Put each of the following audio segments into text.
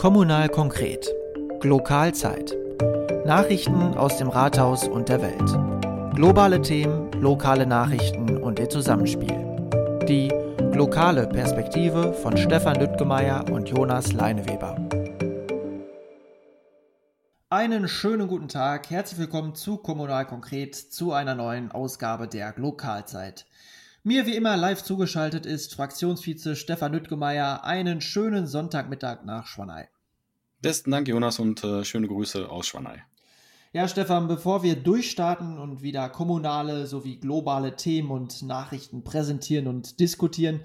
Kommunal konkret. Lokalzeit. Nachrichten aus dem Rathaus und der Welt. Globale Themen, lokale Nachrichten und ihr Zusammenspiel. Die lokale Perspektive von Stefan Lüttgemeier und Jonas Leineweber. Einen schönen guten Tag, herzlich willkommen zu Kommunal konkret, zu einer neuen Ausgabe der Lokalzeit. Mir wie immer live zugeschaltet ist Fraktionsvize Stefan Lüttgemeier. Einen schönen Sonntagmittag nach Schwanei. Besten Dank, Jonas, und äh, schöne Grüße aus Schwanei. Ja, Stefan, bevor wir durchstarten und wieder kommunale sowie globale Themen und Nachrichten präsentieren und diskutieren,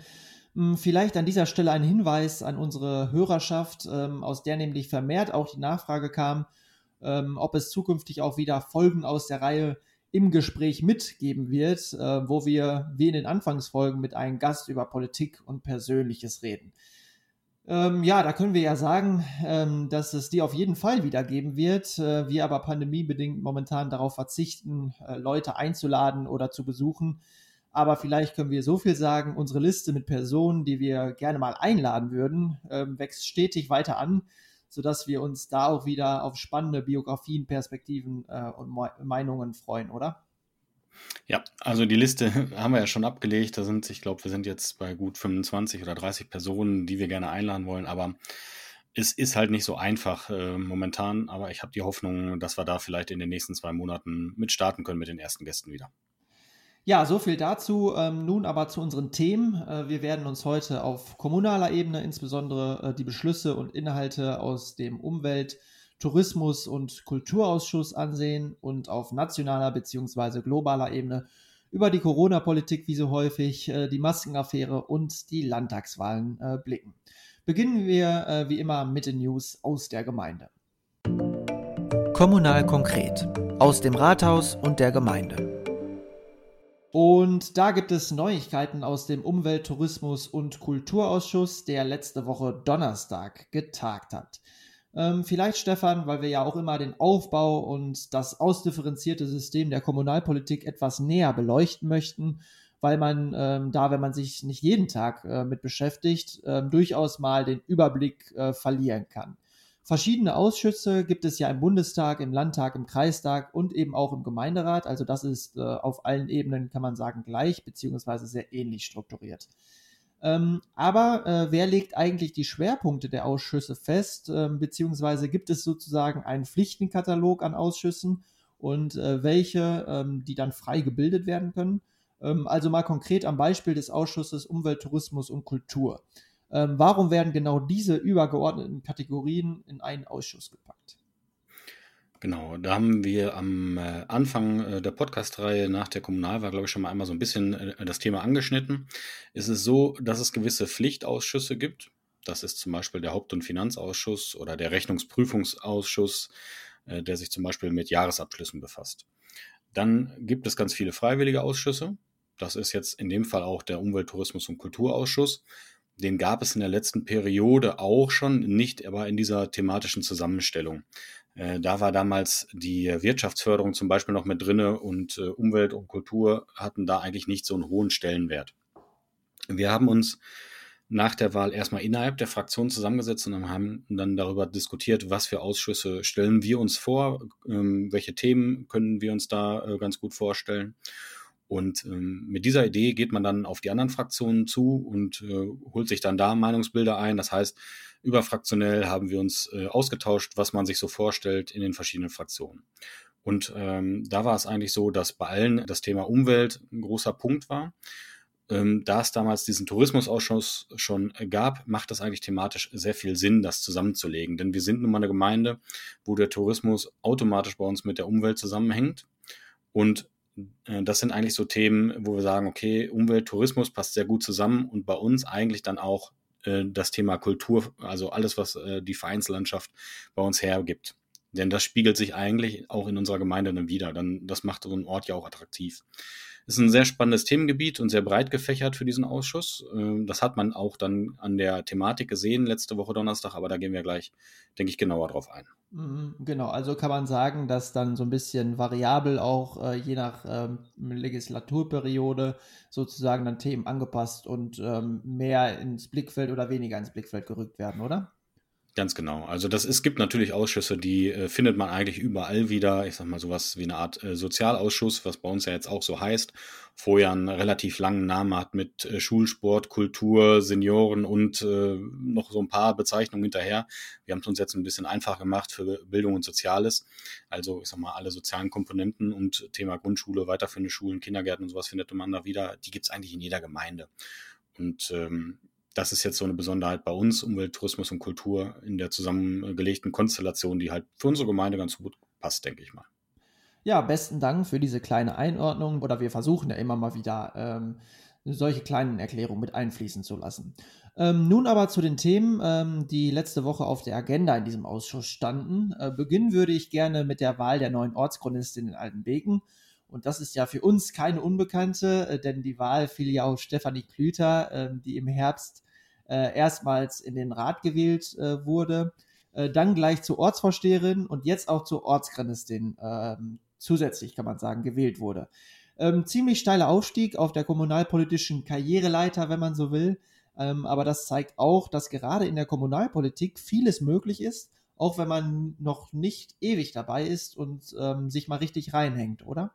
hm, vielleicht an dieser Stelle ein Hinweis an unsere Hörerschaft, ähm, aus der nämlich vermehrt auch die Nachfrage kam, ähm, ob es zukünftig auch wieder Folgen aus der Reihe im Gespräch mitgeben wird, äh, wo wir wie in den Anfangsfolgen mit einem Gast über Politik und Persönliches reden. Ähm, ja, da können wir ja sagen, ähm, dass es die auf jeden Fall wieder geben wird. Äh, wir aber pandemiebedingt momentan darauf verzichten, äh, Leute einzuladen oder zu besuchen. Aber vielleicht können wir so viel sagen, unsere Liste mit Personen, die wir gerne mal einladen würden, ähm, wächst stetig weiter an sodass wir uns da auch wieder auf spannende Biografien, Perspektiven äh, und Meinungen freuen, oder? Ja, also die Liste haben wir ja schon abgelegt. Da sind, ich glaube, wir sind jetzt bei gut 25 oder 30 Personen, die wir gerne einladen wollen. Aber es ist halt nicht so einfach äh, momentan. Aber ich habe die Hoffnung, dass wir da vielleicht in den nächsten zwei Monaten mit starten können mit den ersten Gästen wieder. Ja, so viel dazu. Ähm, nun aber zu unseren Themen. Äh, wir werden uns heute auf kommunaler Ebene insbesondere äh, die Beschlüsse und Inhalte aus dem Umwelt-, Tourismus- und Kulturausschuss ansehen und auf nationaler bzw. globaler Ebene über die Corona-Politik wie so häufig, äh, die Maskenaffäre und die Landtagswahlen äh, blicken. Beginnen wir äh, wie immer mit den News aus der Gemeinde. Kommunal konkret aus dem Rathaus und der Gemeinde. Und da gibt es Neuigkeiten aus dem Umwelt-, Tourismus- und Kulturausschuss, der letzte Woche Donnerstag getagt hat. Ähm, vielleicht, Stefan, weil wir ja auch immer den Aufbau und das ausdifferenzierte System der Kommunalpolitik etwas näher beleuchten möchten, weil man ähm, da, wenn man sich nicht jeden Tag äh, mit beschäftigt, äh, durchaus mal den Überblick äh, verlieren kann. Verschiedene Ausschüsse gibt es ja im Bundestag, im Landtag, im Kreistag und eben auch im Gemeinderat. Also das ist äh, auf allen Ebenen, kann man sagen, gleich beziehungsweise sehr ähnlich strukturiert. Ähm, aber äh, wer legt eigentlich die Schwerpunkte der Ausschüsse fest, äh, beziehungsweise gibt es sozusagen einen Pflichtenkatalog an Ausschüssen und äh, welche, ähm, die dann frei gebildet werden können? Ähm, also mal konkret am Beispiel des Ausschusses Umwelt, Tourismus und Kultur. Ähm, warum werden genau diese übergeordneten Kategorien in einen Ausschuss gepackt? Genau, da haben wir am äh, Anfang äh, der Podcast-Reihe nach der Kommunalwahl, glaube ich, schon mal einmal so ein bisschen äh, das Thema angeschnitten. Es ist so, dass es gewisse Pflichtausschüsse gibt. Das ist zum Beispiel der Haupt- und Finanzausschuss oder der Rechnungsprüfungsausschuss, der sich zum Beispiel mit Jahresabschlüssen befasst. Dann gibt es ganz viele freiwillige Ausschüsse. Das ist jetzt in dem Fall auch der Umwelt-, Tourismus- und Kulturausschuss. Den gab es in der letzten Periode auch schon, nicht aber in dieser thematischen Zusammenstellung. Äh, da war damals die Wirtschaftsförderung zum Beispiel noch mit drinne und äh, Umwelt und Kultur hatten da eigentlich nicht so einen hohen Stellenwert. Wir haben uns nach der Wahl erstmal innerhalb der Fraktion zusammengesetzt und haben dann darüber diskutiert, was für Ausschüsse stellen wir uns vor, ähm, welche Themen können wir uns da äh, ganz gut vorstellen. Und ähm, mit dieser Idee geht man dann auf die anderen Fraktionen zu und äh, holt sich dann da Meinungsbilder ein. Das heißt, überfraktionell haben wir uns äh, ausgetauscht, was man sich so vorstellt in den verschiedenen Fraktionen. Und ähm, da war es eigentlich so, dass bei allen das Thema Umwelt ein großer Punkt war. Ähm, da es damals diesen Tourismusausschuss schon gab, macht das eigentlich thematisch sehr viel Sinn, das zusammenzulegen. Denn wir sind nun mal eine Gemeinde, wo der Tourismus automatisch bei uns mit der Umwelt zusammenhängt. Und das sind eigentlich so Themen, wo wir sagen, okay, Umwelt, Tourismus passt sehr gut zusammen und bei uns eigentlich dann auch äh, das Thema Kultur, also alles, was äh, die Vereinslandschaft bei uns hergibt. Denn das spiegelt sich eigentlich auch in unserer Gemeinde dann wieder. Dann, das macht so einen Ort ja auch attraktiv ist ein sehr spannendes Themengebiet und sehr breit gefächert für diesen Ausschuss. Ähm, das hat man auch dann an der Thematik gesehen letzte Woche Donnerstag, aber da gehen wir gleich, denke ich, genauer drauf ein. Mhm, genau, also kann man sagen, dass dann so ein bisschen variabel auch äh, je nach ähm, Legislaturperiode sozusagen dann Themen angepasst und ähm, mehr ins Blickfeld oder weniger ins Blickfeld gerückt werden, oder? Ganz genau. Also das es gibt natürlich Ausschüsse, die äh, findet man eigentlich überall wieder. Ich sag mal sowas wie eine Art äh, Sozialausschuss, was bei uns ja jetzt auch so heißt. Vorher einen relativ langen Namen hat mit äh, Schulsport, Kultur, Senioren und äh, noch so ein paar Bezeichnungen hinterher. Wir haben es uns jetzt ein bisschen einfach gemacht für Bildung und Soziales. Also ich sag mal alle sozialen Komponenten und Thema Grundschule, weiterführende Schulen, Kindergärten und sowas findet man da wieder. Die gibt es eigentlich in jeder Gemeinde. Und ähm, das ist jetzt so eine Besonderheit bei uns, Umwelt, Tourismus und Kultur in der zusammengelegten Konstellation, die halt für unsere Gemeinde ganz gut passt, denke ich mal. Ja, besten Dank für diese kleine Einordnung oder wir versuchen ja immer mal wieder ähm, solche kleinen Erklärungen mit einfließen zu lassen. Ähm, nun aber zu den Themen, ähm, die letzte Woche auf der Agenda in diesem Ausschuss standen. Äh, beginnen würde ich gerne mit der Wahl der neuen Ortschronistin in Altenbeken. Und das ist ja für uns keine Unbekannte, äh, denn die Wahl fiel ja auf Stefanie Klüter, äh, die im Herbst äh, erstmals in den Rat gewählt äh, wurde, äh, dann gleich zur Ortsvorsteherin und jetzt auch zur Ortschronistin ähm, zusätzlich, kann man sagen, gewählt wurde. Ähm, ziemlich steiler Aufstieg auf der kommunalpolitischen Karriereleiter, wenn man so will. Ähm, aber das zeigt auch, dass gerade in der Kommunalpolitik vieles möglich ist, auch wenn man noch nicht ewig dabei ist und ähm, sich mal richtig reinhängt, oder?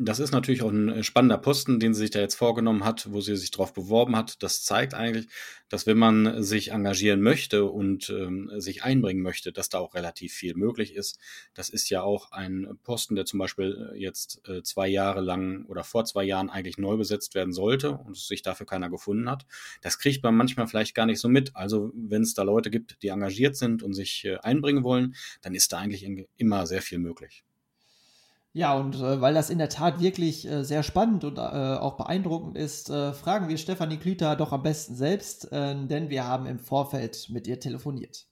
Das ist natürlich auch ein äh, spannender Posten, den sie sich da jetzt vorgenommen hat, wo sie sich darauf beworben hat. Das zeigt eigentlich, dass wenn man sich engagieren möchte und ähm, sich einbringen möchte, dass da auch relativ viel möglich ist. Das ist ja auch ein Posten, der zum Beispiel äh, jetzt äh, zwei Jahre lang oder vor zwei Jahren eigentlich neu besetzt werden sollte und sich dafür keiner gefunden hat. Das kriegt man manchmal vielleicht gar nicht so mit. Also wenn es da Leute gibt, die engagiert sind und sich äh, einbringen wollen, dann ist da eigentlich immer sehr viel möglich. Ja, und äh, weil das in der Tat wirklich äh, sehr spannend und äh, auch beeindruckend ist, äh, fragen wir Stefanie Klüter doch am besten selbst, äh, denn wir haben im Vorfeld mit ihr telefoniert.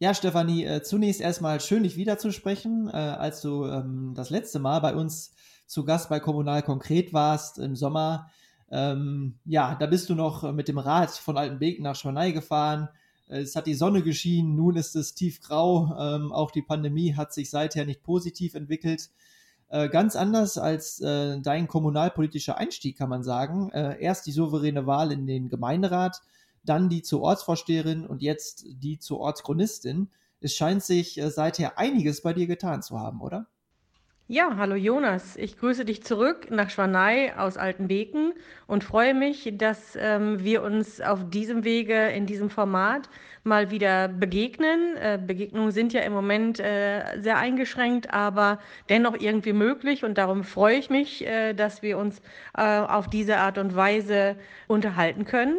Ja, Stefanie, äh, zunächst erstmal schön, dich wiederzusprechen. als du ähm, das letzte Mal bei uns zu Gast bei Kommunal Konkret warst im Sommer, ähm, ja, da bist du noch mit dem Rad von Altenbek nach Schwanei gefahren es hat die Sonne geschienen, nun ist es tiefgrau. Ähm, auch die Pandemie hat sich seither nicht positiv entwickelt. Äh, ganz anders als äh, dein kommunalpolitischer Einstieg, kann man sagen. Äh, erst die souveräne Wahl in den Gemeinderat, dann die zur Ortsvorsteherin und jetzt die zur Ortschronistin. Es scheint sich äh, seither einiges bei dir getan zu haben, oder? Ja, hallo Jonas. Ich grüße dich zurück nach Schwanei aus Altenbeken und freue mich, dass ähm, wir uns auf diesem Wege in diesem Format mal wieder begegnen. Äh, Begegnungen sind ja im Moment äh, sehr eingeschränkt, aber dennoch irgendwie möglich und darum freue ich mich, äh, dass wir uns äh, auf diese Art und Weise unterhalten können.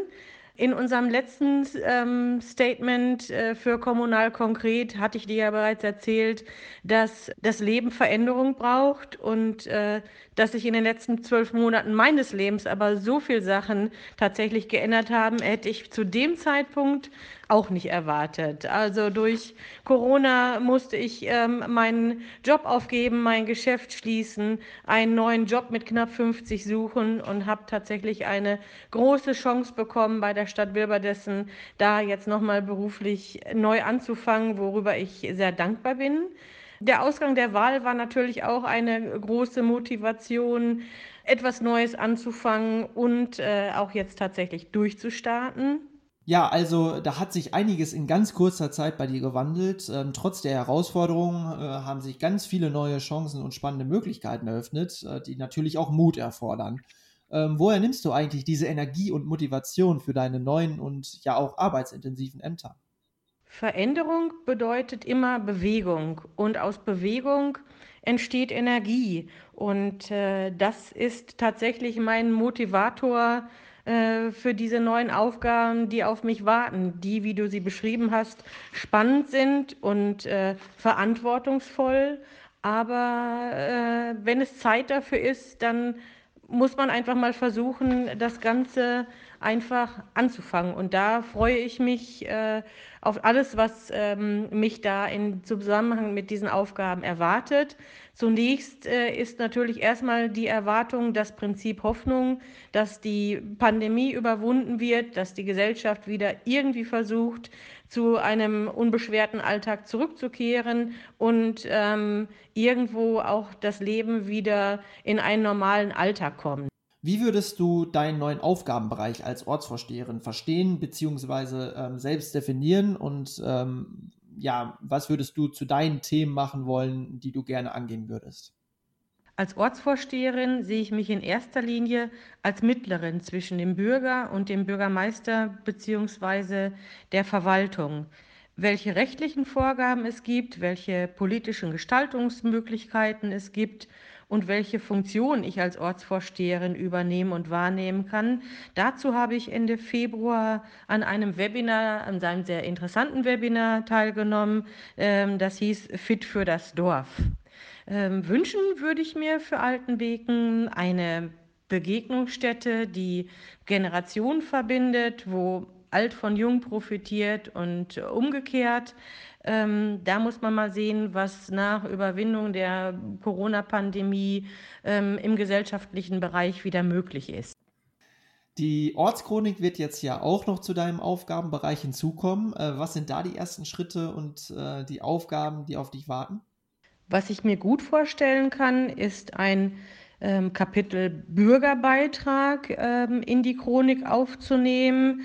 In unserem letzten ähm, Statement äh, für Kommunal konkret hatte ich dir ja bereits erzählt, dass das Leben Veränderung braucht und äh, dass sich in den letzten zwölf Monaten meines Lebens aber so viele Sachen tatsächlich geändert haben, hätte ich zu dem Zeitpunkt auch nicht erwartet. Also durch Corona musste ich ähm, meinen Job aufgeben, mein Geschäft schließen, einen neuen Job mit knapp 50 suchen und habe tatsächlich eine große Chance bekommen, bei der Stadt Wilberdessen da jetzt nochmal beruflich neu anzufangen, worüber ich sehr dankbar bin. Der Ausgang der Wahl war natürlich auch eine große Motivation, etwas Neues anzufangen und äh, auch jetzt tatsächlich durchzustarten. Ja, also da hat sich einiges in ganz kurzer Zeit bei dir gewandelt. Ähm, trotz der Herausforderungen äh, haben sich ganz viele neue Chancen und spannende Möglichkeiten eröffnet, äh, die natürlich auch Mut erfordern. Ähm, woher nimmst du eigentlich diese Energie und Motivation für deine neuen und ja auch arbeitsintensiven Ämter? Veränderung bedeutet immer Bewegung und aus Bewegung entsteht Energie. Und äh, das ist tatsächlich mein Motivator äh, für diese neuen Aufgaben, die auf mich warten, die, wie du sie beschrieben hast, spannend sind und äh, verantwortungsvoll. Aber äh, wenn es Zeit dafür ist, dann muss man einfach mal versuchen, das Ganze einfach anzufangen. Und da freue ich mich äh, auf alles, was ähm, mich da in Zusammenhang mit diesen Aufgaben erwartet. Zunächst äh, ist natürlich erstmal die Erwartung, das Prinzip Hoffnung, dass die Pandemie überwunden wird, dass die Gesellschaft wieder irgendwie versucht, zu einem unbeschwerten Alltag zurückzukehren und ähm, irgendwo auch das Leben wieder in einen normalen Alltag kommt. Wie würdest du deinen neuen Aufgabenbereich als Ortsvorsteherin verstehen bzw. Ähm, selbst definieren und ähm, ja, was würdest du zu deinen Themen machen wollen, die du gerne angehen würdest? Als Ortsvorsteherin sehe ich mich in erster Linie als Mittlerin zwischen dem Bürger und dem Bürgermeister bzw. der Verwaltung. Welche rechtlichen Vorgaben es gibt, welche politischen Gestaltungsmöglichkeiten es gibt und welche Funktion ich als Ortsvorsteherin übernehmen und wahrnehmen kann. Dazu habe ich Ende Februar an einem Webinar, an einem sehr interessanten Webinar teilgenommen. Ähm, das hieß Fit für das Dorf. Ähm, wünschen würde ich mir für Altenbeken eine Begegnungsstätte, die Generationen verbindet, wo alt von jung profitiert und umgekehrt. Ähm, da muss man mal sehen, was nach Überwindung der Corona-Pandemie ähm, im gesellschaftlichen Bereich wieder möglich ist. Die Ortschronik wird jetzt ja auch noch zu deinem Aufgabenbereich hinzukommen. Äh, was sind da die ersten Schritte und äh, die Aufgaben, die auf dich warten? Was ich mir gut vorstellen kann, ist ein ähm, Kapitel Bürgerbeitrag ähm, in die Chronik aufzunehmen.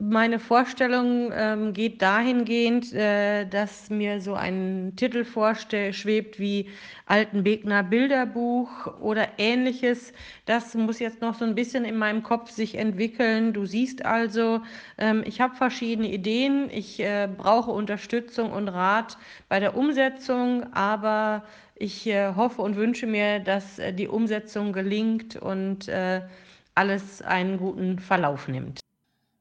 Meine Vorstellung ähm, geht dahingehend, äh, dass mir so ein Titel schwebt wie Altenbegner Bilderbuch oder ähnliches. Das muss jetzt noch so ein bisschen in meinem Kopf sich entwickeln. Du siehst also, ähm, ich habe verschiedene Ideen. Ich äh, brauche Unterstützung und Rat bei der Umsetzung, aber ich äh, hoffe und wünsche mir, dass äh, die Umsetzung gelingt und äh, alles einen guten Verlauf nimmt.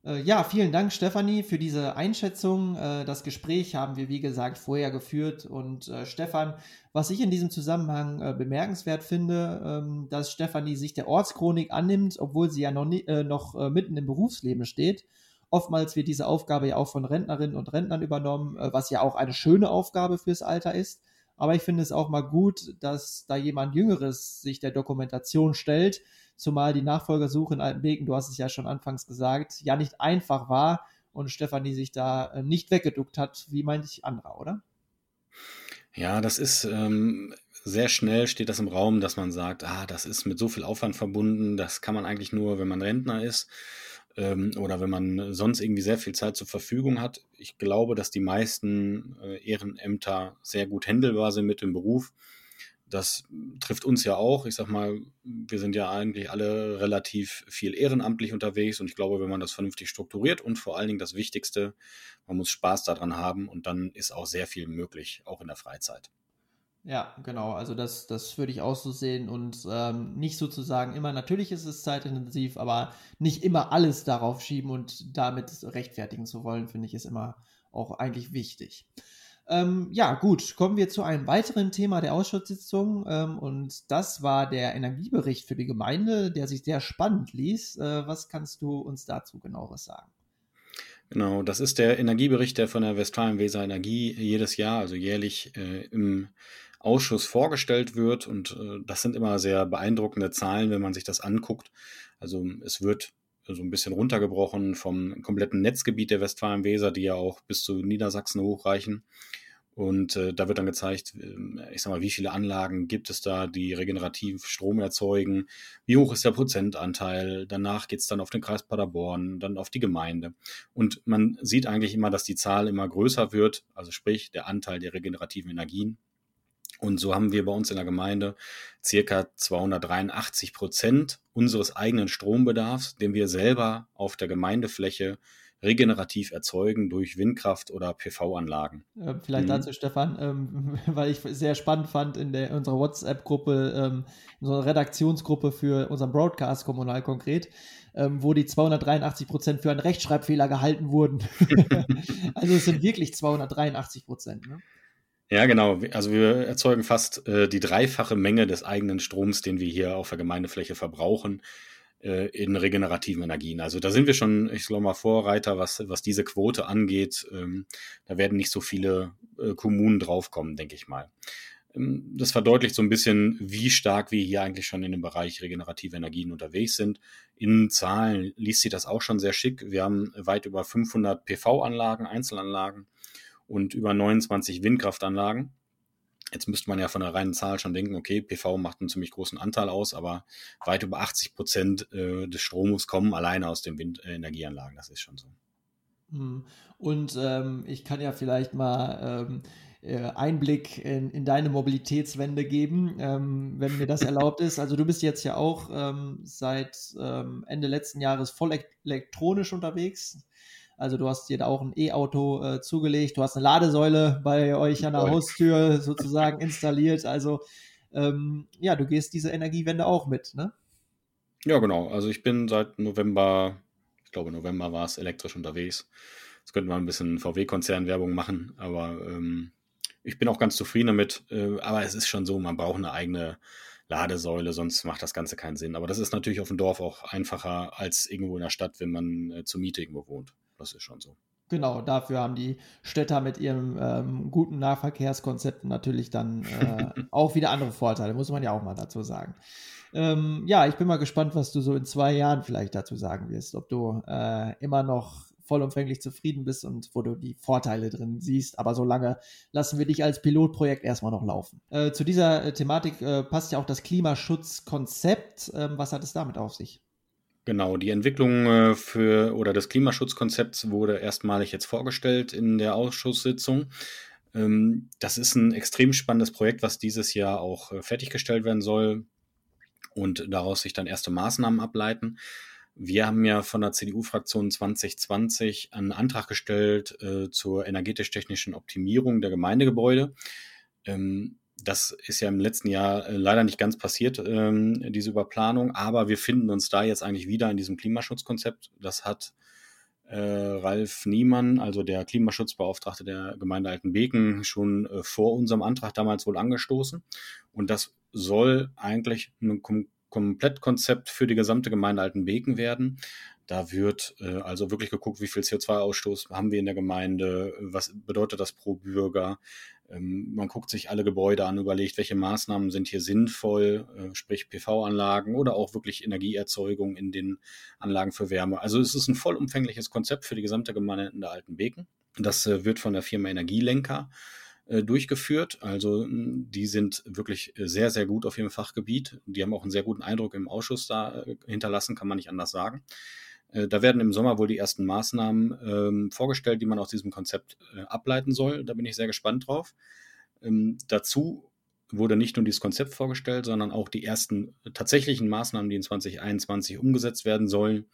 Äh, ja, vielen Dank, Stefanie, für diese Einschätzung. Äh, das Gespräch haben wir, wie gesagt, vorher geführt. Und äh, Stefan, was ich in diesem Zusammenhang bemerkenswert finde, ähm, dass Stefanie sich der Ortschronik annimmt, obwohl sie ja noch, nie, noch mitten im Berufsleben steht. Oftmals wird diese Aufgabe ja auch von Rentnerinnen und Rentnern übernommen, was ja auch eine schöne Aufgabe fürs Alter ist. Aber ich finde es auch mal gut, dass da jemand Jüngeres sich der Dokumentation stellt zumal die Nachfolgersuche in Altenbeken, du hast es ja schon anfangs gesagt, ja nicht einfach war und Stefanie sich da äh, nicht weggeduckt hat, wie meinte ich anderer, oder? Ja, das ist ähm, sehr schnell steht das im Raum, dass man sagt, ah, das ist mit so viel Aufwand verbunden, das kann man eigentlich nur, wenn man Rentner ist ähm, oder wenn man sonst irgendwie sehr viel Zeit zur Verfügung hat. Ich glaube, dass die meisten äh, Ehrenämter sehr gut händelbar sind mit dem Beruf das trifft uns ja auch. Ich sag mal, wir sind ja eigentlich alle relativ viel ehrenamtlich unterwegs und ich glaube, wenn man das vernünftig strukturiert und vor allen Dingen das Wichtigste, man muss Spaß daran haben und dann ist auch sehr viel möglich, auch in der Freizeit. Ja, genau. Also das, das würde ich auch so sehen und ähm, nicht sozusagen immer, natürlich ist es zeitintensiv, aber nicht immer alles darauf schieben und damit rechtfertigen zu wollen, finde ich, ist immer auch eigentlich wichtig. Ähm, ja, gut, kommen wir zu einem weiteren Thema der Ausschusssitzung ähm, und das war der Energiebericht für die Gemeinde, der sich sehr spannend ließ. Äh, was kannst du uns dazu genaueres sagen? Genau, das ist der Energiebericht, der von der Westfalen-Weser Energie jedes Jahr, also jährlich äh, im Ausschuss vorgestellt wird. Und äh, das sind immer sehr beeindruckende Zahlen, wenn man sich das anguckt. Also es wird so ein bisschen runtergebrochen vom kompletten Netzgebiet der Westfalen-Weser, die ja auch bis zu Niedersachsen hochreichen. Und äh, da wird dann gezeigt, äh, ich sag mal, wie viele Anlagen gibt es da, die regenerativ Strom erzeugen, wie hoch ist der Prozentanteil, danach geht es dann auf den Kreis Paderborn, dann auf die Gemeinde. Und man sieht eigentlich immer, dass die Zahl immer größer wird, also sprich der Anteil der regenerativen Energien. Und so haben wir bei uns in der Gemeinde circa 283 Prozent unseres eigenen Strombedarfs, den wir selber auf der Gemeindefläche regenerativ erzeugen durch Windkraft oder PV-Anlagen. Äh, vielleicht mhm. dazu, Stefan, ähm, weil ich sehr spannend fand in der, unserer WhatsApp-Gruppe, ähm, in unserer Redaktionsgruppe für unseren Broadcast kommunal konkret, ähm, wo die 283 Prozent für einen Rechtschreibfehler gehalten wurden. also es sind wirklich 283 Prozent. Ne? Ja, genau. Also wir erzeugen fast äh, die dreifache Menge des eigenen Stroms, den wir hier auf der Gemeindefläche verbrauchen äh, in regenerativen Energien. Also da sind wir schon, ich glaube mal, Vorreiter, was, was diese Quote angeht. Ähm, da werden nicht so viele äh, Kommunen draufkommen, denke ich mal. Ähm, das verdeutlicht so ein bisschen, wie stark wir hier eigentlich schon in dem Bereich regenerative Energien unterwegs sind. In Zahlen liest sich das auch schon sehr schick. Wir haben weit über 500 PV-Anlagen, Einzelanlagen und über 29 Windkraftanlagen. Jetzt müsste man ja von der reinen Zahl schon denken, okay, PV macht einen ziemlich großen Anteil aus, aber weit über 80 Prozent äh, des Stromes kommen alleine aus den Windenergieanlagen. Das ist schon so. Hm. Und ähm, ich kann ja vielleicht mal ähm, äh, Einblick in, in, deine Mobilitätswende geben, ähm, wenn mir das erlaubt ist. Also du bist jetzt ja auch ähm, seit ähm, Ende letzten Jahres voll elektronisch unterwegs. Also du hast dir da auch ein E-Auto äh, zugelegt, du hast eine Ladesäule bei euch an der Haustür sozusagen installiert. Also ähm, ja, du gehst diese Energiewende auch mit, ne? Ja, genau. Also ich bin seit November, ich glaube November war es, elektrisch unterwegs. Jetzt könnte man ein bisschen VW-Konzernwerbung machen, aber ähm, ich bin auch ganz zufrieden damit. Äh, aber es ist schon so, man braucht eine eigene Ladesäule, sonst macht das Ganze keinen Sinn. Aber das ist natürlich auf dem Dorf auch einfacher als irgendwo in der Stadt, wenn man äh, zur Miete irgendwo wohnt. Das ist schon so. Genau, dafür haben die Städter mit ihrem ähm, guten Nahverkehrskonzept natürlich dann äh, auch wieder andere Vorteile, muss man ja auch mal dazu sagen. Ähm, ja, ich bin mal gespannt, was du so in zwei Jahren vielleicht dazu sagen wirst. Ob du äh, immer noch vollumfänglich zufrieden bist und wo du die Vorteile drin siehst. Aber solange lassen wir dich als Pilotprojekt erstmal noch laufen. Äh, zu dieser äh, Thematik äh, passt ja auch das Klimaschutzkonzept. Ähm, was hat es damit auf sich? Genau, die Entwicklung äh, für oder des Klimaschutzkonzepts wurde erstmalig jetzt vorgestellt in der Ausschusssitzung. Ähm, das ist ein extrem spannendes Projekt, was dieses Jahr auch äh, fertiggestellt werden soll und daraus sich dann erste Maßnahmen ableiten. Wir haben ja von der CDU-Fraktion 2020 einen Antrag gestellt äh, zur energetisch-technischen Optimierung der Gemeindegebäude. Ähm, das ist ja im letzten Jahr äh, leider nicht ganz passiert, ähm, diese Überplanung, aber wir finden uns da jetzt eigentlich wieder in diesem Klimaschutzkonzept. Das hat äh, Ralf Niemann, also der Klimaschutzbeauftragte der Gemeinde Altenbeken, schon äh, vor unserem Antrag damals wohl angestoßen. Und das soll eigentlich ein Kom Komplettkonzept für die gesamte Gemeinde Altenbeken werden. Da wird äh, also wirklich geguckt, wie viel CO2-Ausstoß haben wir in der Gemeinde, was bedeutet das pro Bürger, ähm, man guckt sich alle Gebäude an, überlegt, welche Maßnahmen sind hier sinnvoll, äh, sprich PV-Anlagen oder auch wirklich Energieerzeugung in den Anlagen für Wärme. Also es ist ein vollumfängliches Konzept für die gesamte Gemeinde in der Alten Beken. Das äh, wird von der Firma Energielenker äh, durchgeführt. Also die sind wirklich sehr, sehr gut auf ihrem Fachgebiet. Die haben auch einen sehr guten Eindruck im Ausschuss da hinterlassen, kann man nicht anders sagen. Äh, da werden im Sommer wohl die ersten Maßnahmen ähm, vorgestellt, die man aus diesem Konzept äh, ableiten soll. Da bin ich sehr gespannt drauf. Ähm, dazu wurde nicht nur dieses Konzept vorgestellt, sondern auch die ersten tatsächlichen Maßnahmen, die in 2021 umgesetzt werden sollen.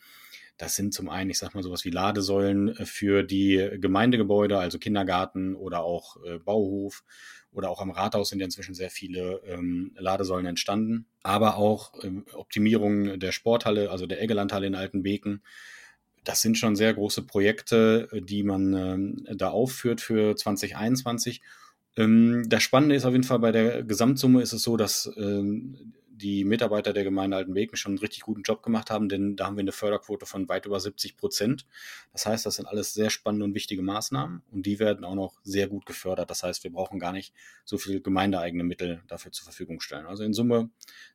Das sind zum einen, ich sag mal, sowas wie Ladesäulen äh, für die Gemeindegebäude, also Kindergarten oder auch äh, Bauhof oder auch am Rathaus sind ja inzwischen sehr viele ähm, Ladesäulen entstanden, aber auch ähm, Optimierung der Sporthalle, also der Eggelandhalle in Altenbeken. Das sind schon sehr große Projekte, die man ähm, da aufführt für 2021. Ähm, das Spannende ist auf jeden Fall bei der Gesamtsumme ist es so, dass ähm, die Mitarbeiter der Gemeinde Altenbeken schon einen richtig guten Job gemacht haben, denn da haben wir eine Förderquote von weit über 70 Prozent. Das heißt, das sind alles sehr spannende und wichtige Maßnahmen und die werden auch noch sehr gut gefördert. Das heißt, wir brauchen gar nicht so viel gemeindeeigene Mittel dafür zur Verfügung stellen. Also in Summe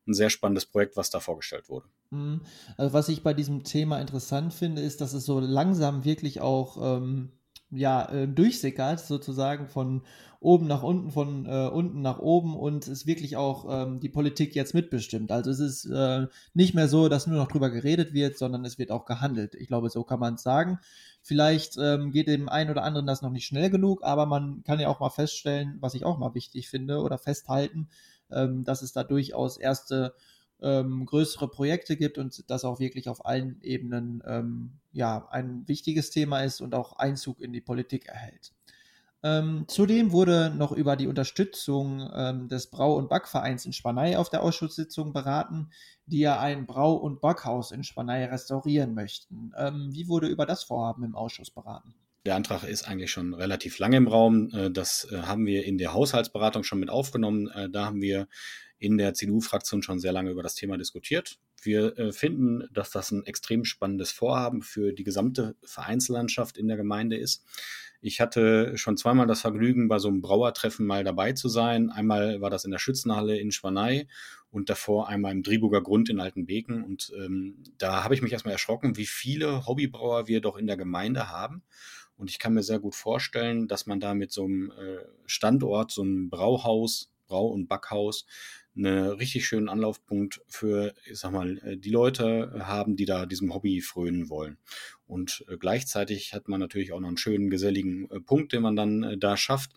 ein sehr spannendes Projekt, was da vorgestellt wurde. Mhm. Also was ich bei diesem Thema interessant finde, ist, dass es so langsam wirklich auch ähm, ja, äh, durchsickert, sozusagen von oben nach unten, von äh, unten nach oben und es wirklich auch ähm, die Politik jetzt mitbestimmt. Also es ist äh, nicht mehr so, dass nur noch drüber geredet wird, sondern es wird auch gehandelt. Ich glaube, so kann man es sagen. Vielleicht ähm, geht dem einen oder anderen das noch nicht schnell genug, aber man kann ja auch mal feststellen, was ich auch mal wichtig finde oder festhalten, ähm, dass es da durchaus erste ähm, größere Projekte gibt und das auch wirklich auf allen Ebenen ähm, ja ein wichtiges Thema ist und auch Einzug in die Politik erhält. Ähm, zudem wurde noch über die Unterstützung ähm, des Brau- und Backvereins in Spanei auf der Ausschusssitzung beraten, die ja ein Brau- und Backhaus in Spanei restaurieren möchten. Ähm, wie wurde über das Vorhaben im Ausschuss beraten? Der Antrag ist eigentlich schon relativ lange im Raum. Äh, das äh, haben wir in der Haushaltsberatung schon mit aufgenommen. Äh, da haben wir in der CDU-Fraktion schon sehr lange über das Thema diskutiert. Wir finden, dass das ein extrem spannendes Vorhaben für die gesamte Vereinslandschaft in der Gemeinde ist. Ich hatte schon zweimal das Vergnügen, bei so einem Brauertreffen mal dabei zu sein. Einmal war das in der Schützenhalle in Schwanei und davor einmal im Driburger Grund in Altenbeken. Und ähm, da habe ich mich erstmal erschrocken, wie viele Hobbybrauer wir doch in der Gemeinde haben. Und ich kann mir sehr gut vorstellen, dass man da mit so einem äh, Standort, so einem Brauhaus Brau- und Backhaus einen richtig schönen Anlaufpunkt für, ich sag mal, äh, die Leute haben, die da diesem Hobby frönen wollen. Und äh, gleichzeitig hat man natürlich auch noch einen schönen, geselligen äh, Punkt, den man dann da schafft,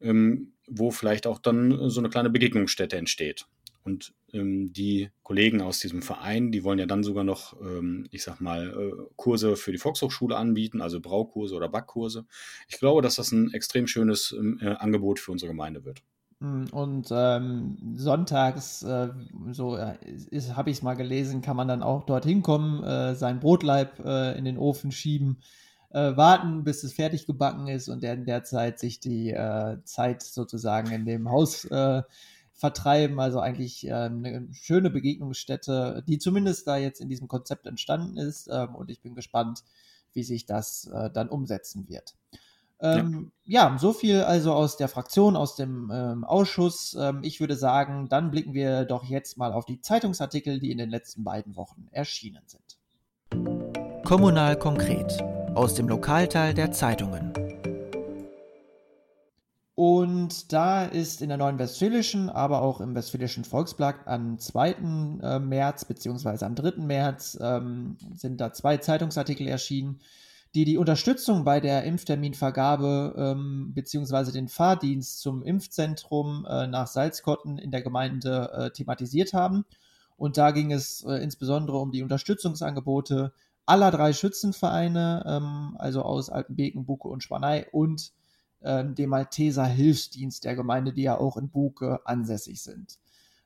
ähm, wo vielleicht auch dann so eine kleine Begegnungsstätte entsteht. Und die Kollegen aus diesem Verein, die wollen ja dann sogar noch, ähm, ich sag mal, äh, Kurse für die Volkshochschule anbieten, also Braukurse oder Backkurse. Ich glaube, dass das ein extrem schönes ähm, äh, Angebot für unsere Gemeinde wird. Hm, und ähm, sonntags, äh, so äh, habe ich es mal gelesen, kann man dann auch dorthin kommen, äh, sein Brotleib äh, in den Ofen schieben, warten, bis es fertig gebacken ist und in der Zeit sich die Zeit sozusagen in dem Haus vertreiben. Also eigentlich eine schöne Begegnungsstätte, die zumindest da jetzt in diesem Konzept entstanden ist. Ähm, und ich bin gespannt, wie sich das dann umsetzen wird. Ähm, ja. ja. so viel also aus der Fraktion, aus dem ähm, Ausschuss. Ähm, ich würde sagen, dann blicken wir doch jetzt mal auf die Zeitungsartikel, die in den letzten beiden Wochen erschienen sind. Kommunal konkret aus dem Lokalteil der Zeitungen. Und da ist in der Neuen Westfälischen, aber auch im Westfälischen Volksblatt am 2. Äh, März bzw. am 3. März ähm, sind da zwei Zeitungsartikel erschienen die die Unterstützung bei der Impfterminvergabe ähm, beziehungsweise den Fahrdienst zum Impfzentrum äh, nach Salzkotten in der Gemeinde äh, thematisiert haben. Und da ging es äh, insbesondere um die Unterstützungsangebote aller drei Schützenvereine, ähm, also aus Altenbeken, Buke und Spanei und ähm, dem Malteser Hilfsdienst der Gemeinde, die ja auch in Buke ansässig sind.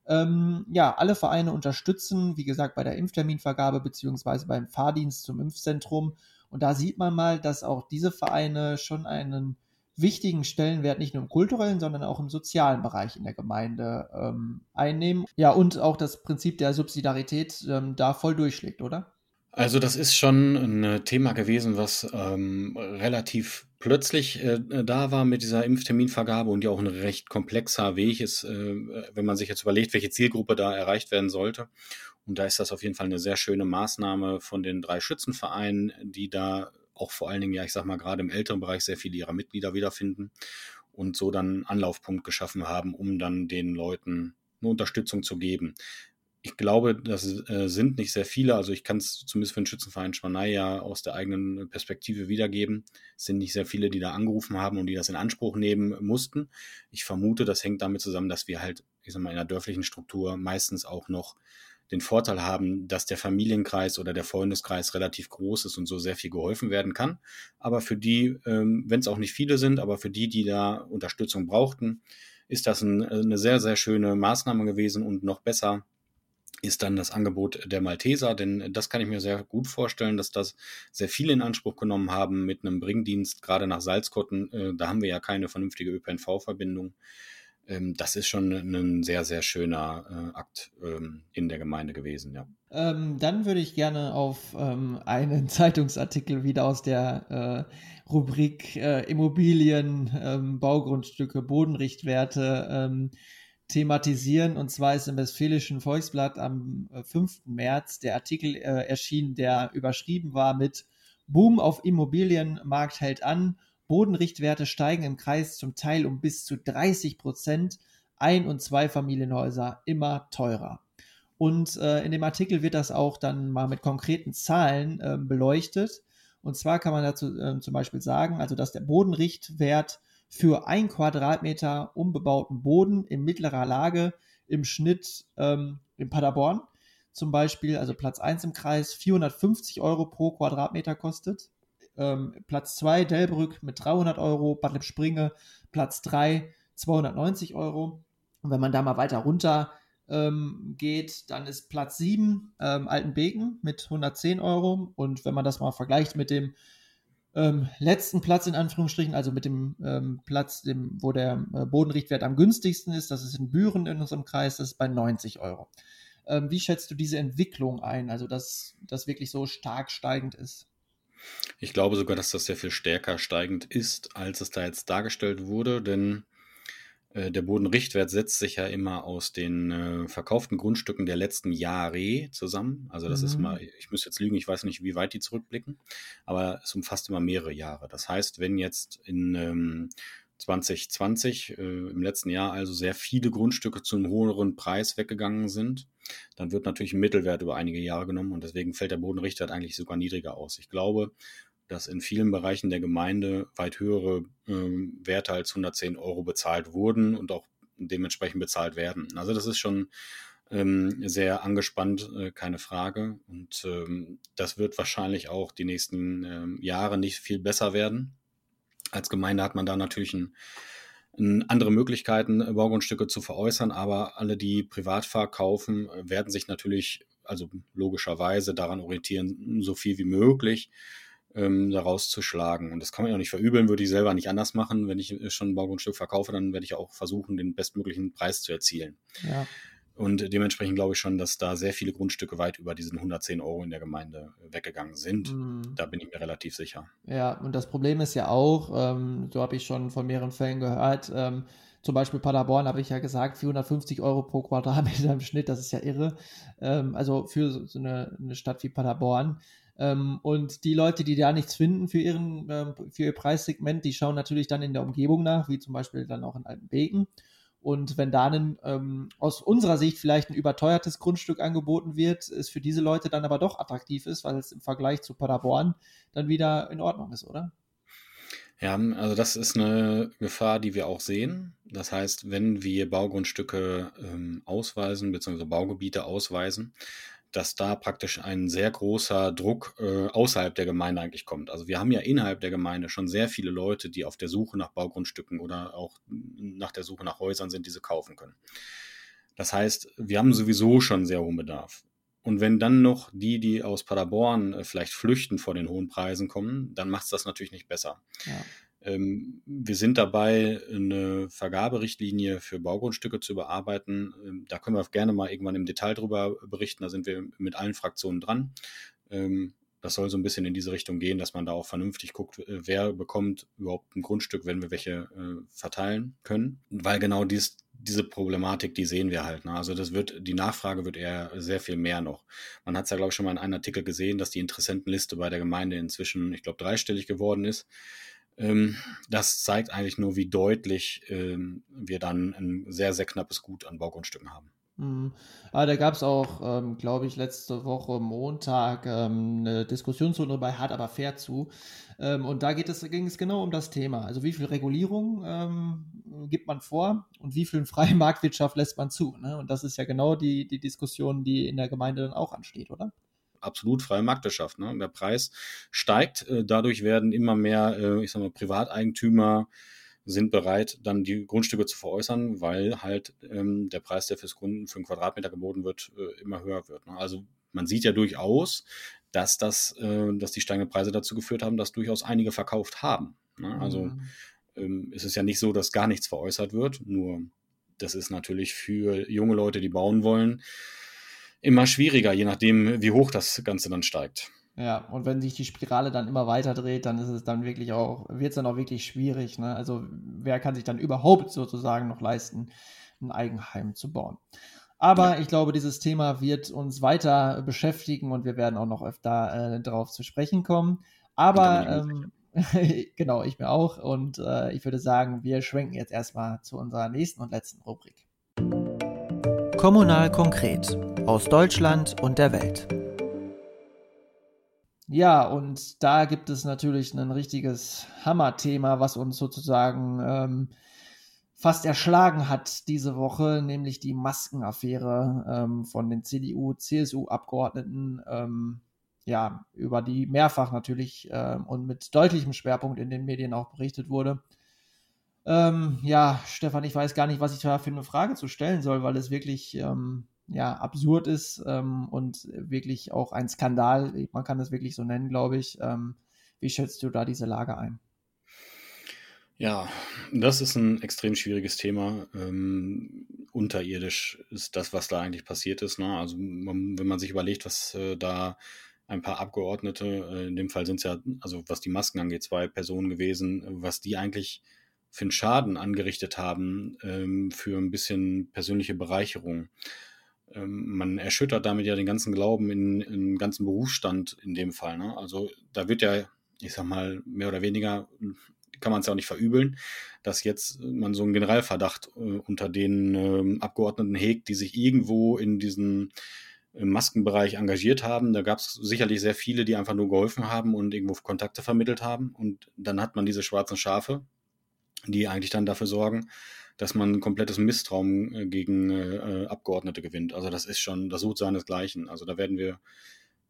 Ähm, ja, alle Vereine unterstützen, wie gesagt, bei der Impfterminvergabe beziehungsweise beim Fahrdienst zum Impfzentrum und da sieht man mal, dass auch diese Vereine schon einen wichtigen Stellenwert nicht nur im kulturellen, sondern auch im sozialen Bereich in der Gemeinde ähm, einnehmen. Ja, und auch das Prinzip der Subsidiarität ähm, da voll durchschlägt, oder? Also das ist schon ein Thema gewesen, was ähm, relativ plötzlich äh, da war mit dieser Impfterminvergabe und ja auch ein recht komplexer Weg ist, äh, wenn man sich jetzt überlegt, welche Zielgruppe da erreicht werden sollte. Und da ist das auf jeden Fall eine sehr schöne Maßnahme von den drei Schützenvereinen, die da auch vor allen Dingen, ja, ich sag mal, gerade im älteren Bereich sehr viele ihrer Mitglieder wiederfinden und so dann einen Anlaufpunkt geschaffen haben, um dann den Leuten eine Unterstützung zu geben. Ich glaube, das äh, sind nicht sehr viele, also ich kann es zumindest für den Schützenverein Schwanei ja aus der eigenen Perspektive wiedergeben. Es sind nicht sehr viele, die da angerufen haben und die das in Anspruch nehmen mussten. Ich vermute, das hängt damit zusammen, dass wir halt, ich sag mal, in der dörflichen Struktur meistens auch noch den Vorteil haben, dass der Familienkreis oder der Freundeskreis relativ groß ist und so sehr viel geholfen werden kann. Aber für die, ähm, wenn es auch nicht viele sind, aber für die, die da Unterstützung brauchten, ist das ein, eine sehr, sehr schöne Maßnahme gewesen und noch besser ist dann das Angebot der Malteser, denn das kann ich mir sehr gut vorstellen, dass das sehr viele in Anspruch genommen haben mit einem Bringdienst, gerade nach Salzkotten. Äh, da haben wir ja keine vernünftige ÖPNV-Verbindung ähm, das ist schon ein sehr, sehr schöner äh, Akt ähm, in der Gemeinde gewesen, ja. Ähm, dann würde ich gerne auf ähm, einen Zeitungsartikel wieder aus der äh, Rubrik äh, Immobilien, Baugrundstücke, Bodenrichtwerte thematisieren. Und zwar ist im Westfälischen Volksblatt am 5. Äh, März der Artikel äh, erschienen, der überschrieben war mit Boom auf Immobilienmarkt hält an Bodenrichtwerte steigen im Kreis zum Teil um bis zu 30 Prozent. Ein- und Zweifamilienhäuser immer teurer. Und äh, in dem Artikel wird das auch dann mal mit konkreten Zahlen äh, beleuchtet. Und zwar kann man dazu äh, zum Beispiel sagen, also dass der Bodenrichtwert für ein Quadratmeter unbebauten Boden in mittlerer Lage im Schnitt ähm, in Paderborn zum Beispiel, also Platz 1 im Kreis, 450 Euro pro Quadratmeter kostet. Ähm, Platz 2 Delbrück mit 300 Euro, Bad Lippspringe Platz 3 290 Euro. Und wenn man da mal weiter runter ähm, geht, dann ist Platz 7 ähm, Altenbeken mit 110 Euro. Und wenn man das mal vergleicht mit dem ähm, letzten Platz in Anführungsstrichen, also mit dem ähm, Platz, dem, wo der äh, Bodenrichtwert am günstigsten ist, das ist in Büren in unserem Kreis, das ist bei 90 Euro. Ähm, wie schätzt du diese Entwicklung ein, also dass das wirklich so stark steigend ist? Ich glaube sogar, dass das sehr viel stärker steigend ist, als es da jetzt dargestellt wurde, denn der Bodenrichtwert setzt sich ja immer aus den äh, verkauften Grundstücken der letzten Jahre zusammen. Also das mhm. ist mal, ich muss jetzt lügen, ich weiß nicht, wie weit die zurückblicken, aber es umfasst immer mehrere Jahre. Das heißt, wenn jetzt in ähm, 2020, äh, im letzten Jahr also sehr viele Grundstücke zu einem höheren Preis weggegangen sind, dann wird natürlich ein Mittelwert über einige Jahre genommen und deswegen fällt der Bodenrichtwert eigentlich sogar niedriger aus. Ich glaube, dass in vielen Bereichen der Gemeinde weit höhere äh, Werte als 110 Euro bezahlt wurden und auch dementsprechend bezahlt werden. Also das ist schon ähm, sehr angespannt, äh, keine Frage. Und ähm, das wird wahrscheinlich auch die nächsten ähm, Jahre nicht viel besser werden. Als Gemeinde hat man da natürlich ein, ein andere Möglichkeiten, äh, Baugrundstücke zu veräußern, aber alle, die privat verkaufen, äh, werden sich natürlich, also logischerweise daran orientieren, so viel wie möglich ähm, daraus zu schlagen. Und das kann man ja auch nicht verübeln, würde ich selber nicht anders machen. Wenn ich äh, schon ein Baugrundstück verkaufe, dann werde ich auch versuchen, den bestmöglichen Preis zu erzielen. Ja. Und dementsprechend glaube ich schon, dass da sehr viele Grundstücke weit über diesen 110 Euro in der Gemeinde weggegangen sind. Mhm. Da bin ich mir relativ sicher. Ja, und das Problem ist ja auch, ähm, so habe ich schon von mehreren Fällen gehört, ähm, zum Beispiel Paderborn habe ich ja gesagt, 450 Euro pro Quadratmeter im Schnitt, das ist ja irre. Ähm, also für so eine, eine, Stadt wie Paderborn. Ähm, und die Leute, die da nichts finden für, ihren, ähm, für ihr Preissegment, die schauen natürlich dann in der Umgebung nach, wie zum Beispiel dann auch in Altenbeken. Und wenn da ein, ähm, aus unserer Sicht vielleicht ein überteuertes Grundstück angeboten wird, es für diese Leute dann aber doch attraktiv ist, weil es im Vergleich zu Paderborn dann wieder in Ordnung ist, oder? Ja, also das ist eine Gefahr, die wir auch sehen. Das heißt, wenn wir Baugrundstücke ähm, ausweisen, beziehungsweise Baugebiete ausweisen, dass da praktisch ein sehr großer Druck äh, außerhalb der Gemeinde eigentlich kommt. Also wir haben ja innerhalb der Gemeinde schon sehr viele Leute, die auf der Suche nach Baugrundstücken oder auch nach der Suche nach Häusern sind, die sie kaufen können. Das heißt, wir haben sowieso schon sehr hohen Bedarf. Und wenn dann noch die, die aus Paderborn äh, vielleicht flüchten vor den hohen Preisen kommen, dann macht es das natürlich nicht besser. Ja. Ähm, wir sind dabei, eine Vergaberichtlinie für Baugrundstücke zu überarbeiten. Ähm, da können wir gerne mal irgendwann im Detail drüber berichten. Da sind wir mit allen Fraktionen dran. Ähm, das soll so ein bisschen in diese Richtung gehen, dass man da auch vernünftig guckt, äh, wer bekommt überhaupt ein Grundstück, wenn wir welche äh, verteilen können. Weil genau dies, diese Problematik, die sehen wir halt. Ne? Also das wird, die Nachfrage wird eher sehr viel mehr noch. Man hat es ja, glaube ich, schon mal in einem Artikel gesehen, dass die Interessentenliste bei der Gemeinde inzwischen, ich glaube, dreistellig geworden ist. Ähm, das zeigt eigentlich nur, wie deutlich ähm, wir dann ein sehr, sehr knappes Gut an Baugrundstücken haben. Mhm. Aber da gab es auch, ähm, glaube ich, letzte Woche Montag ähm, eine Diskussionsrunde bei Hart aber fair zu. Ähm, und da geht es, ging es genau um das Thema. Also wie viel Regulierung ähm, gibt man vor und wie viel freie Marktwirtschaft lässt man zu? Ne? Und das ist ja genau die, die Diskussion, die in der Gemeinde dann auch ansteht, oder? Absolut freie Marktwirtschaft. Ne? Der Preis steigt, äh, dadurch werden immer mehr, äh, ich sag mal, Privateigentümer sind bereit, dann die Grundstücke zu veräußern, weil halt ähm, der Preis, der fürs Kunden für einen Quadratmeter geboten wird, äh, immer höher wird. Ne? Also man sieht ja durchaus, dass das, äh, dass die steigenden Preise dazu geführt haben, dass durchaus einige verkauft haben. Ne? Also mhm. ähm, ist es ja nicht so, dass gar nichts veräußert wird, nur das ist natürlich für junge Leute, die bauen wollen, immer schwieriger, je nachdem, wie hoch das Ganze dann steigt. Ja, und wenn sich die Spirale dann immer weiter dreht, dann ist es dann wirklich auch, wird es dann auch wirklich schwierig. Ne? Also wer kann sich dann überhaupt sozusagen noch leisten, ein Eigenheim zu bauen? Aber ja. ich glaube, dieses Thema wird uns weiter beschäftigen und wir werden auch noch öfter äh, darauf zu sprechen kommen. Aber ähm, genau, ich mir auch. Und äh, ich würde sagen, wir schwenken jetzt erstmal zu unserer nächsten und letzten Rubrik. Kommunal konkret aus Deutschland und der Welt. Ja, und da gibt es natürlich ein richtiges Hammerthema, was uns sozusagen ähm, fast erschlagen hat diese Woche, nämlich die Maskenaffäre ähm, von den CDU-CSU-Abgeordneten, ähm, ja, über die mehrfach natürlich ähm, und mit deutlichem Schwerpunkt in den Medien auch berichtet wurde. Ähm, ja, Stefan, ich weiß gar nicht, was ich da für eine Frage zu stellen soll, weil es wirklich ähm, ja, absurd ist ähm, und wirklich auch ein Skandal, man kann es wirklich so nennen, glaube ich. Ähm, wie schätzt du da diese Lage ein? Ja, das ist ein extrem schwieriges Thema. Ähm, unterirdisch ist das, was da eigentlich passiert ist. Ne? Also man, wenn man sich überlegt, was äh, da ein paar Abgeordnete, äh, in dem Fall sind es ja, also was die Masken angeht, zwei Personen gewesen, was die eigentlich für einen Schaden angerichtet haben, ähm, für ein bisschen persönliche Bereicherung. Ähm, man erschüttert damit ja den ganzen Glauben in, in den ganzen Berufsstand in dem Fall. Ne? Also da wird ja, ich sag mal, mehr oder weniger kann man es ja auch nicht verübeln, dass jetzt man so einen Generalverdacht äh, unter den äh, Abgeordneten hegt, die sich irgendwo in diesen im Maskenbereich engagiert haben. Da gab es sicherlich sehr viele, die einfach nur geholfen haben und irgendwo Kontakte vermittelt haben. Und dann hat man diese schwarzen Schafe, die eigentlich dann dafür sorgen, dass man ein komplettes Misstrauen äh, gegen äh, Abgeordnete gewinnt. Also das ist schon, das sucht seinesgleichen. Also da werden wir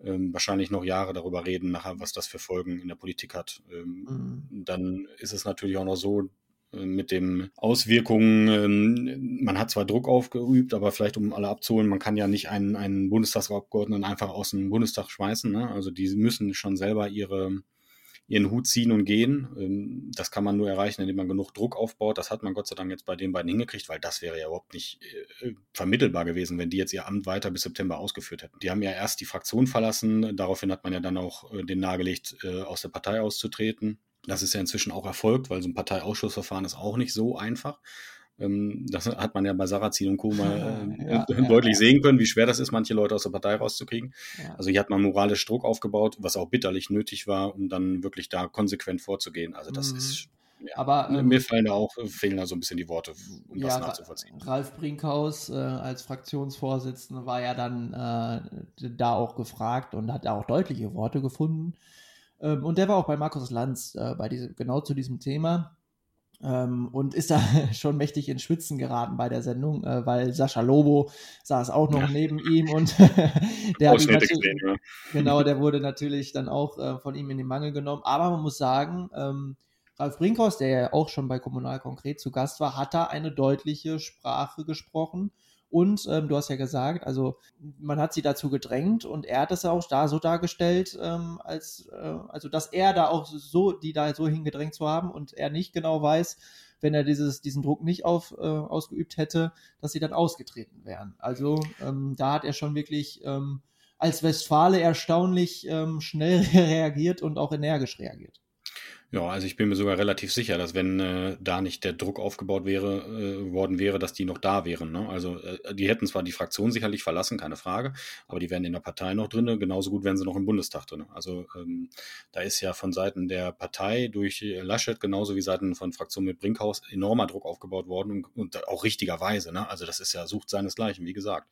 ähm, wahrscheinlich noch Jahre darüber reden, nachher, was das für Folgen in der Politik hat. Ähm, mhm. Dann ist es natürlich auch noch so, äh, mit den Auswirkungen, ähm, man hat zwar Druck aufgeübt, aber vielleicht um alle abzuholen, man kann ja nicht einen, einen Bundestagsabgeordneten einfach aus dem Bundestag schmeißen. Ne? Also die müssen schon selber ihre, ihren Hut ziehen und gehen. Ähm, das kann man nur erreichen, indem man genug Druck aufbaut. Das hat man Gott sei Dank jetzt bei den beiden hingekriegt, weil das wäre ja überhaupt nicht äh, vermittelbar gewesen, wenn die jetzt ihr Amt weiter bis September ausgeführt hätten. Die haben ja erst die Fraktion verlassen, daraufhin hat man ja dann auch äh, den nahegelegt, aus der Partei auszutreten. Das ist ja inzwischen auch erfolgt, weil so ein Parteiausschussverfahren ist auch nicht so einfach. Ähm, das hat man ja bei Sarrazin und Co. mal äh, ja, deutlich ja, sehen können, wie schwer das ist, manche Leute aus der Partei rauszukriegen. Also hier hat man moralisch Druck aufgebaut, was auch bitterlich nötig war, um dann wirklich da konsequent vorzugehen. Also das mhm. ist aber ähm, mir fallen da auch, fehlen da so ein bisschen die Worte, um das nachzuvollziehen. Ralf Brinkhaus äh, als Fraktionsvorsitzender war ja dann äh, da auch gefragt und hat auch deutliche Worte gefunden. Ähm, und der war auch bei Markus Lanz äh, bei diese, genau zu diesem Thema. Ähm, und ist da schon mächtig ins Schwitzen geraten bei der Sendung, äh, weil Sascha Lobo saß auch noch ja. neben ihm und der hat gesehen, ja. genau, der wurde natürlich dann auch äh, von ihm in den Mangel genommen. Aber man muss sagen, ähm, Ralf Brinkhaus, der ja auch schon bei Kommunal konkret zu Gast war, hat da eine deutliche Sprache gesprochen und ähm, du hast ja gesagt, also man hat sie dazu gedrängt und er hat es auch da so dargestellt, ähm, als äh, also dass er da auch so, die da so hingedrängt zu haben und er nicht genau weiß, wenn er dieses, diesen Druck nicht auf, äh, ausgeübt hätte, dass sie dann ausgetreten wären. Also ähm, da hat er schon wirklich ähm, als Westfale erstaunlich ähm, schnell reagiert und auch energisch reagiert. Ja, also ich bin mir sogar relativ sicher, dass wenn äh, da nicht der Druck aufgebaut wäre, äh, worden wäre, dass die noch da wären. Ne? Also äh, die hätten zwar die Fraktion sicherlich verlassen, keine Frage, aber die wären in der Partei noch drin, genauso gut wären sie noch im Bundestag drin. Also ähm, da ist ja von Seiten der Partei durch Laschet genauso wie Seiten von Fraktion mit Brinkhaus enormer Druck aufgebaut worden und, und auch richtigerweise. Ne? Also das ist ja Sucht seinesgleichen, wie gesagt.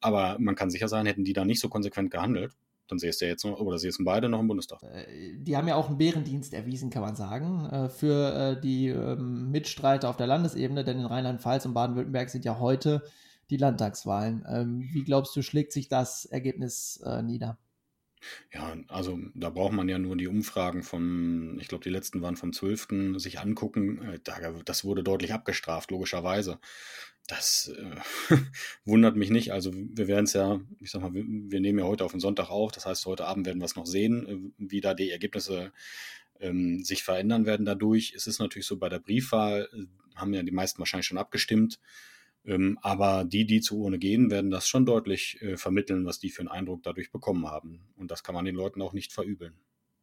Aber man kann sicher sein, hätten die da nicht so konsequent gehandelt, dann säßt er jetzt noch, oder säßen beide noch im Bundestag. Äh, die haben ja auch einen Bärendienst erwiesen, kann man sagen, äh, für äh, die ähm, Mitstreiter auf der Landesebene, denn in Rheinland-Pfalz und Baden-Württemberg sind ja heute die Landtagswahlen. Ähm, wie glaubst du, schlägt sich das Ergebnis nieder? Ja, also da braucht man ja nur die Umfragen von, ich glaube, die letzten waren vom 12. sich angucken. Das wurde deutlich abgestraft, logischerweise. Das äh, wundert mich nicht. Also wir werden es ja, ich sag mal, wir, wir, nehmen ja heute auf den Sonntag auf. Das heißt, heute Abend werden wir es noch sehen, äh, wie da die Ergebnisse ähm, sich verändern werden dadurch. Es ist natürlich so, bei der Briefwahl äh, haben ja die meisten wahrscheinlich schon abgestimmt. Ähm, aber die, die zur Urne gehen, werden das schon deutlich äh, vermitteln, was die für einen Eindruck dadurch bekommen haben. Und das kann man den Leuten auch nicht verübeln.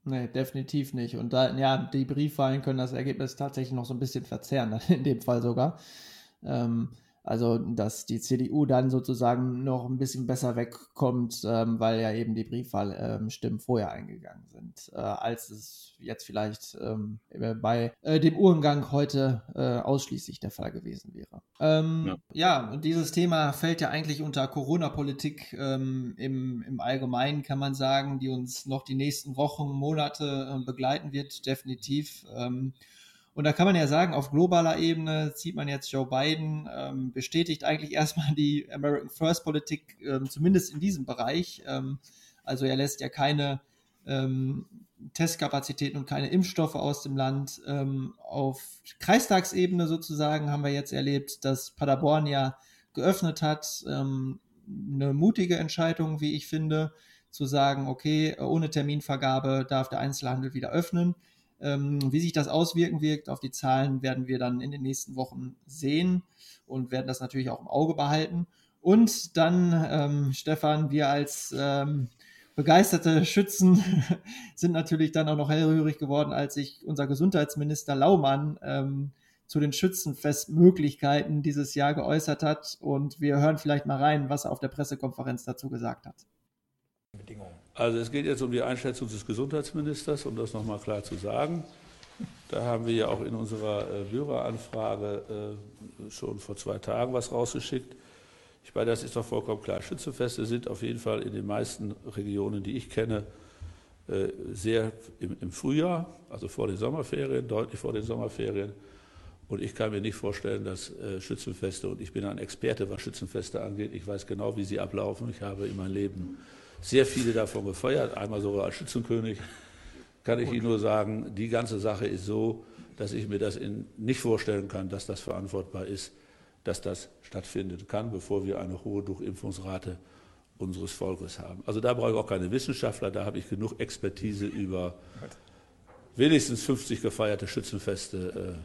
Nee, definitiv nicht. Und da, ja, die Briefwahlen können das Ergebnis tatsächlich noch so ein bisschen verzerren, in dem Fall sogar. Ähm, also, dass die CDU dann sozusagen noch ein bisschen besser wegkommt, ähm, weil ja eben die Briefwahlstimmen ähm, vorher eingegangen sind, äh, als es jetzt vielleicht ähm, bei äh, dem Uhrengang heute äh, ausschließlich der Fall gewesen wäre. Ähm, ja. ja. und dieses Thema fällt ja eigentlich unter Corona-Politik ähm, im, im Allgemeinen, kann man sagen, die uns noch die nächsten Wochen, Monate äh, begleiten wird, definitiv. Und da kann man ja sagen, auf globaler Ebene sieht man jetzt Joe Biden, ähm, bestätigt eigentlich erstmal die American First Politik, ähm, zumindest in diesem Bereich. Ähm, also er lässt ja keine ähm, Testkapazitäten und keine Impfstoffe aus dem Land. Ähm, auf Kreistagsebene sozusagen haben wir jetzt erlebt, dass Paderborn ja geöffnet hat. Ähm, eine mutige Entscheidung, wie ich finde, zu sagen, okay, ohne Terminvergabe darf der Einzelhandel wieder öffnen. Ähm, wie sich das auswirken wird auf die Zahlen, werden wir dann in den nächsten Wochen sehen und werden das natürlich auch im Auge behalten. Und dann, ähm, Stefan, wir als ähm, begeisterte Schützen sind natürlich dann auch noch hellhörig geworden, als sich unser Gesundheitsminister Laumann ähm, zu den Schützenfestmöglichkeiten dieses Jahr geäußert hat. Und wir hören vielleicht mal rein, was er auf der Pressekonferenz dazu gesagt hat. Also es geht jetzt um die Einschätzung des Gesundheitsministers, um das nochmal klar zu sagen. Da haben wir ja auch in unserer äh, Bürgeranfrage äh, schon vor zwei Tagen was rausgeschickt. Ich meine, das ist doch vollkommen klar. Schützenfeste sind auf jeden Fall in den meisten Regionen, die ich kenne, äh, sehr im, Frühjahr, also vor den Sommerferien, deutlich vor den Sommerferien. Und ich kann mir nicht vorstellen, dass äh, Schützenfeste, und ich bin ein Experte, was Schützenfeste angeht, ich weiß genau, wie sie ablaufen. Ich habe in meinem Leben sehr viele davon gefeiert, einmal sogar als Schützenkönig kann ich Ihnen nur sagen, die ganze Sache ist so, dass ich mir das in, nicht vorstellen kann, dass das verantwortbar ist, dass das stattfinden kann, bevor wir eine hohe Durchimpfungsrate unseres Volkes haben. Also da brauche ich auch keine Wissenschaftler, da habe ich genug Expertise über wenigstens 50 gefeierte Schützenfeste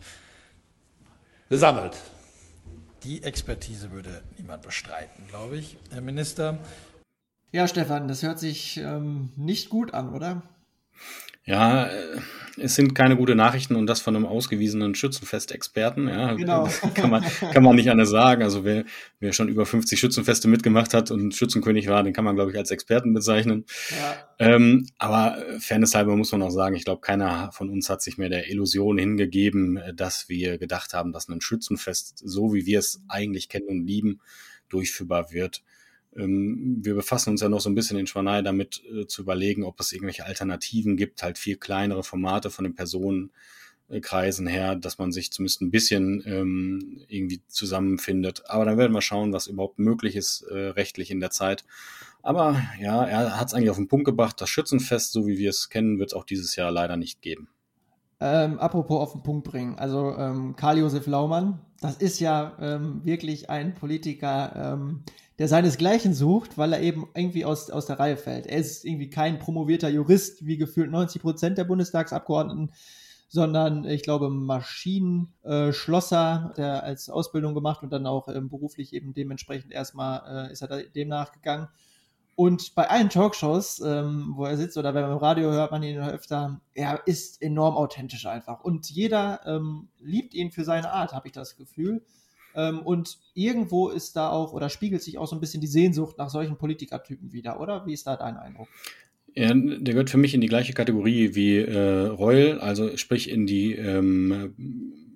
äh, gesammelt. Die Expertise würde niemand bestreiten, glaube ich, Herr Minister. Ja, Stefan, das hört sich ähm, nicht gut an, oder? Ja, äh, es sind keine gute Nachrichten und das von einem ausgewiesenen Schützenfest-Experten. Ja, genau. kann man, kann man nicht anders sagen. Also wer, wer schon über 50 Schützenfeste mitgemacht hat und Schützenkönig war, den kann man, glaube ich, als Experten bezeichnen. Ja. Ähm, aber Fairness halber muss man auch sagen, ich glaube, keiner von uns hat sich mehr der Illusion hingegeben, dass wir gedacht haben, dass ein Schützenfest, so wie wir es eigentlich kennen und lieben, durchführbar wird. Ähm, wir befassen uns ja noch so ein bisschen in Schwanei damit äh, zu überlegen, ob es irgendwelche Alternativen gibt, halt viel kleinere Formate von den Personenkreisen her, dass man sich zumindest ein bisschen ähm, irgendwie zusammenfindet. Aber dann werden wir schauen, was überhaupt möglich ist äh, rechtlich in der Zeit. Aber ja, er hat es eigentlich auf den Punkt gebracht, das Schützenfest, so wie wir es kennen, wird es auch dieses Jahr leider nicht geben. Ähm, apropos auf den Punkt bringen, also ähm, Karl-Josef Laumann, das ist ja ähm, wirklich ein Politiker, ähm, der seinesgleichen sucht, weil er eben irgendwie aus, aus der Reihe fällt. Er ist irgendwie kein promovierter Jurist, wie gefühlt 90 Prozent der Bundestagsabgeordneten, sondern ich glaube Maschinenschlosser, der als Ausbildung gemacht und dann auch ähm, beruflich eben dementsprechend erstmal äh, ist er dem nachgegangen. Und bei allen Talkshows, ähm, wo er sitzt oder wenn man im Radio hört man ihn öfter, er ist enorm authentisch einfach. Und jeder ähm, liebt ihn für seine Art, habe ich das Gefühl. Ähm, und irgendwo ist da auch oder spiegelt sich auch so ein bisschen die Sehnsucht nach solchen Politikertypen wieder, oder? Wie ist da dein Eindruck? Ja, der gehört für mich in die gleiche Kategorie wie äh, Reul, also sprich in die ähm,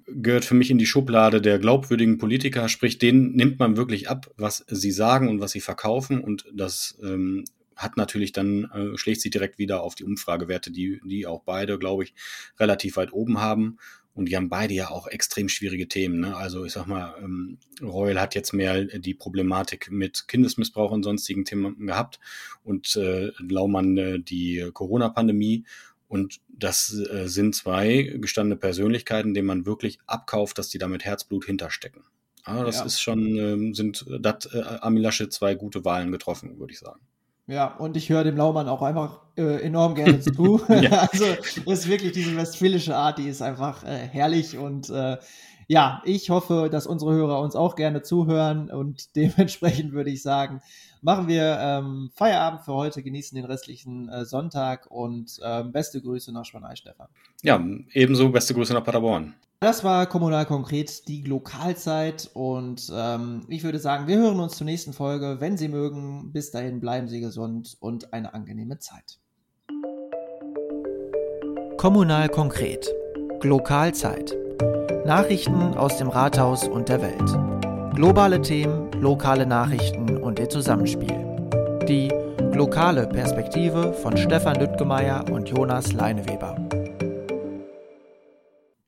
gehört für mich in die Schublade der glaubwürdigen Politiker, sprich denen nimmt man wirklich ab, was sie sagen und was sie verkaufen und das ähm, hat natürlich dann, äh, schlägt sich direkt wieder auf die Umfragewerte, die, die auch beide, glaube ich, relativ weit oben haben. Und die haben beide ja auch extrem schwierige Themen. Ne? Also ich sag mal, ähm, Royal hat jetzt mehr die Problematik mit Kindesmissbrauch und sonstigen Themen gehabt und äh, Laumann äh, die Corona-Pandemie. Und das äh, sind zwei gestandene Persönlichkeiten, denen man wirklich abkauft, dass die da mit Herzblut hinterstecken. Ah, das ja. ist schon, ähm, sind, dat äh, Amilasche zwei gute Wahlen getroffen, würde ich sagen. Ja, und ich höre dem Laumann auch einfach äh, enorm gerne zu. Also ist wirklich diese westfälische Art, die ist einfach äh, herrlich und äh, ja, ich hoffe, dass unsere Hörer uns auch gerne zuhören und dementsprechend würde ich sagen, machen wir ähm, Feierabend für heute, genießen den restlichen äh, Sonntag und ähm, beste Grüße nach Schwanei, Stefan. Ja, ebenso beste Grüße nach Paderborn. Das war Kommunal konkret die Lokalzeit und ähm, ich würde sagen, wir hören uns zur nächsten Folge. Wenn Sie mögen, bis dahin bleiben Sie gesund und eine angenehme Zeit. Kommunal konkret. Lokalzeit. Nachrichten aus dem Rathaus und der Welt. Globale Themen, lokale Nachrichten und ihr Zusammenspiel. Die lokale Perspektive von Stefan Lüttgemeier und Jonas Leineweber.